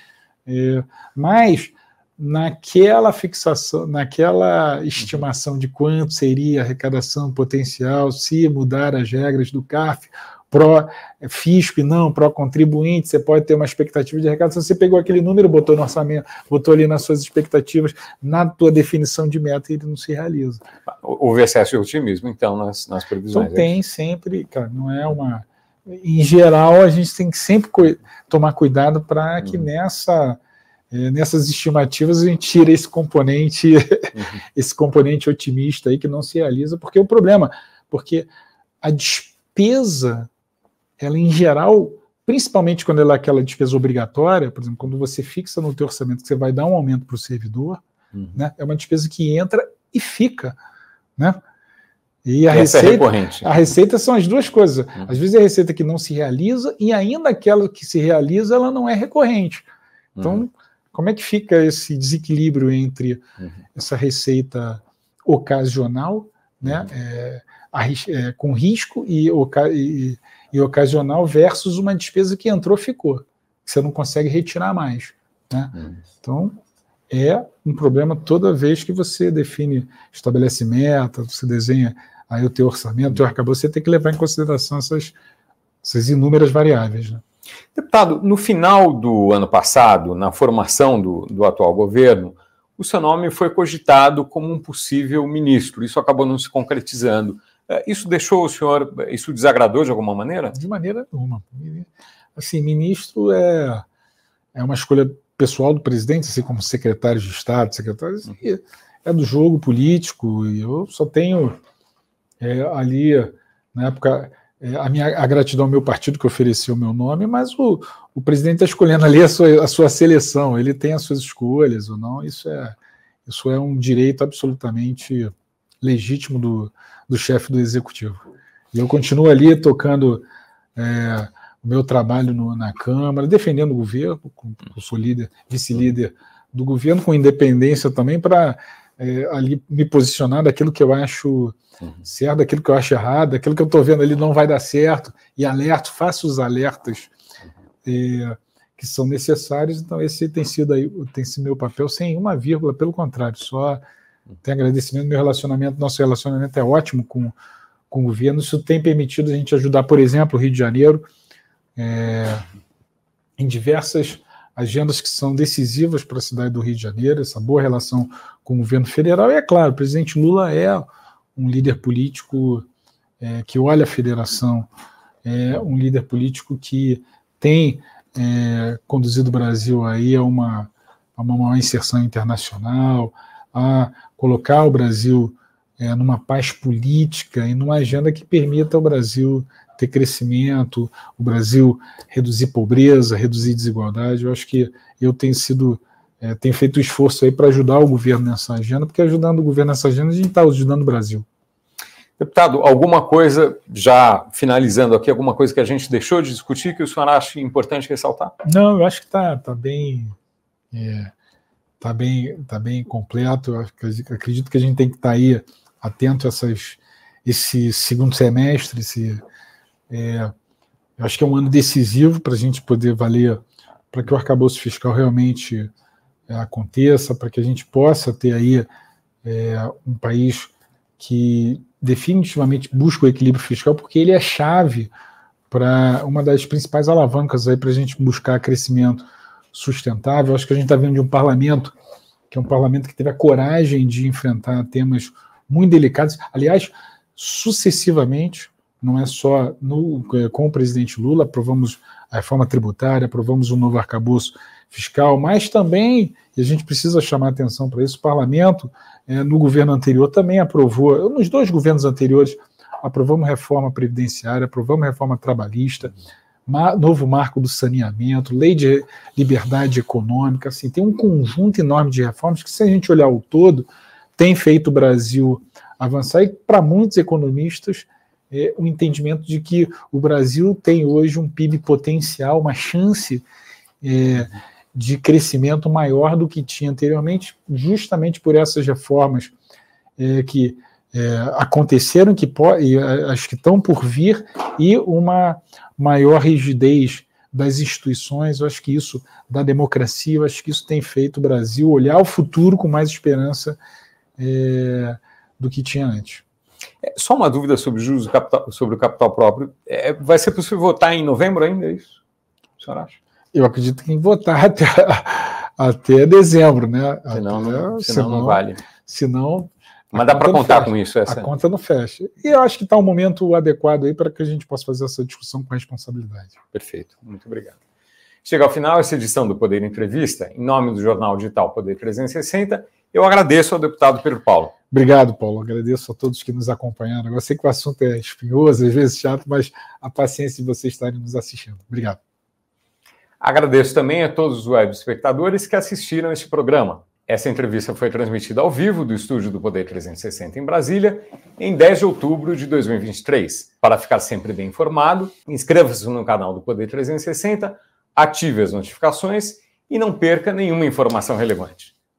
é, mas naquela fixação, naquela estimação de quanto seria a arrecadação potencial se mudar as regras do CAF, pró-fisco e não pró-contribuinte, você pode ter uma expectativa de arrecadação. Você pegou aquele número, botou no orçamento, botou ali nas suas expectativas, na tua definição de meta, ele não se realiza. Houve excesso de otimismo, então, nas, nas previsões. Então, tem sempre, cara, não é uma. Em geral, a gente tem que sempre tomar cuidado para que uhum. nessa é, nessas estimativas a gente tira esse componente, uhum. esse componente otimista aí que não se realiza, porque é o problema, porque a despesa, ela em geral, principalmente quando ela é aquela despesa obrigatória, por exemplo, quando você fixa no teu orçamento que você vai dar um aumento para o servidor, uhum. né, é uma despesa que entra e fica, né? E a Essa é receita, é a receita são as duas coisas. Uhum. Às vezes é a receita que não se realiza e ainda aquela que se realiza, ela não é recorrente. Então, uhum. Como é que fica esse desequilíbrio entre uhum. essa receita ocasional, né, uhum. é, a, é, com risco e, e, e, ocasional versus uma despesa que entrou ficou, que você não consegue retirar mais. Né? Uhum. Então, é um problema toda vez que você define, estabelece meta, você desenha aí o teu orçamento, o teu arcabouço, você tem que levar em consideração essas, essas inúmeras variáveis. Né? Deputado, no final do ano passado, na formação do, do atual governo, o seu nome foi cogitado como um possível ministro. Isso acabou não se concretizando. É, isso deixou o senhor, isso desagradou de alguma maneira? De maneira nenhuma. Assim, ministro é, é uma escolha pessoal do presidente, assim como secretário de Estado, secretários, é do jogo político, e eu só tenho é, ali, na época, é, a minha a gratidão ao meu partido que ofereceu o meu nome, mas o, o presidente está escolhendo ali a sua, a sua seleção, ele tem as suas escolhas ou não, isso é, isso é um direito absolutamente legítimo do, do chefe do executivo. E eu continuo ali tocando é, o meu trabalho no, na Câmara, defendendo o governo, eu sou líder, vice-líder do governo, com independência também, para é, ali me posicionar daquilo que eu acho uhum. certo, daquilo que eu acho errado, daquilo que eu estou vendo ali não vai dar certo, e alerto, faço os alertas é, que são necessários. Então, esse tem sido aí, tem sido meu papel sem uma vírgula, pelo contrário, só tem agradecimento. Meu relacionamento, nosso relacionamento é ótimo com, com o governo. Isso tem permitido a gente ajudar, por exemplo, o Rio de Janeiro é, em diversas agendas que são decisivas para a cidade do Rio de Janeiro, essa boa relação com o governo federal. E é claro, o presidente Lula é um líder político é, que olha a federação, é um líder político que tem é, conduzido o Brasil aí a uma, a uma maior inserção internacional, a colocar o Brasil é, numa paz política e numa agenda que permita ao Brasil ter crescimento, o Brasil reduzir pobreza, reduzir desigualdade. Eu acho que eu tenho sido, é, tenho feito esforço aí para ajudar o governo nessa agenda, porque ajudando o governo nessa agenda, a gente está ajudando o Brasil. Deputado, alguma coisa, já finalizando aqui, alguma coisa que a gente deixou de discutir que o senhor acha importante ressaltar? Não, eu acho que está tá bem. É, tá bem, tá bem completo. Eu acredito que a gente tem que estar tá aí atento a essas, esse segundo semestre, esse, é, acho que é um ano decisivo para a gente poder valer, para que o arcabouço fiscal realmente é, aconteça, para que a gente possa ter aí é, um país que definitivamente busca o equilíbrio fiscal, porque ele é chave para uma das principais alavancas aí para a gente buscar crescimento sustentável. Acho que a gente está vendo de um parlamento que é um parlamento que teve a coragem de enfrentar temas muito delicados. Aliás, sucessivamente, não é só no, é, com o presidente Lula, aprovamos a reforma tributária, aprovamos o novo arcabouço fiscal, mas também, e a gente precisa chamar atenção para isso, o parlamento, é, no governo anterior, também aprovou, nos dois governos anteriores, aprovamos reforma previdenciária, aprovamos reforma trabalhista, novo marco do saneamento, lei de liberdade econômica, assim, tem um conjunto enorme de reformas que, se a gente olhar o todo, tem feito o Brasil avançar e, para muitos economistas, é, o entendimento de que o Brasil tem hoje um PIB potencial, uma chance é, de crescimento maior do que tinha anteriormente, justamente por essas reformas é, que é, aconteceram, que e as que estão por vir, e uma maior rigidez das instituições. Eu acho que isso, da democracia, eu acho que isso tem feito o Brasil olhar o futuro com mais esperança é, do que tinha antes. É, só uma dúvida sobre juros capital, sobre o capital próprio. É, vai ser possível votar em novembro ainda, é isso? O senhor acha? Eu acredito que em votar até, até dezembro, né? Senão, até, não, senão, senão não vale. Senão. Mas dá para contar com isso? Essa... A conta não fecha. E eu acho que está um momento adequado aí para que a gente possa fazer essa discussão com responsabilidade. Perfeito. Muito obrigado. Chega ao final essa edição do Poder Entrevista. Em nome do jornal digital Poder 360, eu agradeço ao deputado Pedro Paulo. Obrigado, Paulo. Agradeço a todos que nos acompanharam. Eu sei que o assunto é espinhoso, às vezes chato, mas a paciência de vocês estarem nos assistindo. Obrigado. Agradeço também a todos os web espectadores que assistiram este programa. Essa entrevista foi transmitida ao vivo do estúdio do Poder 360 em Brasília, em 10 de outubro de 2023. Para ficar sempre bem informado, inscreva-se no canal do Poder 360 ative as notificações e não perca nenhuma informação relevante.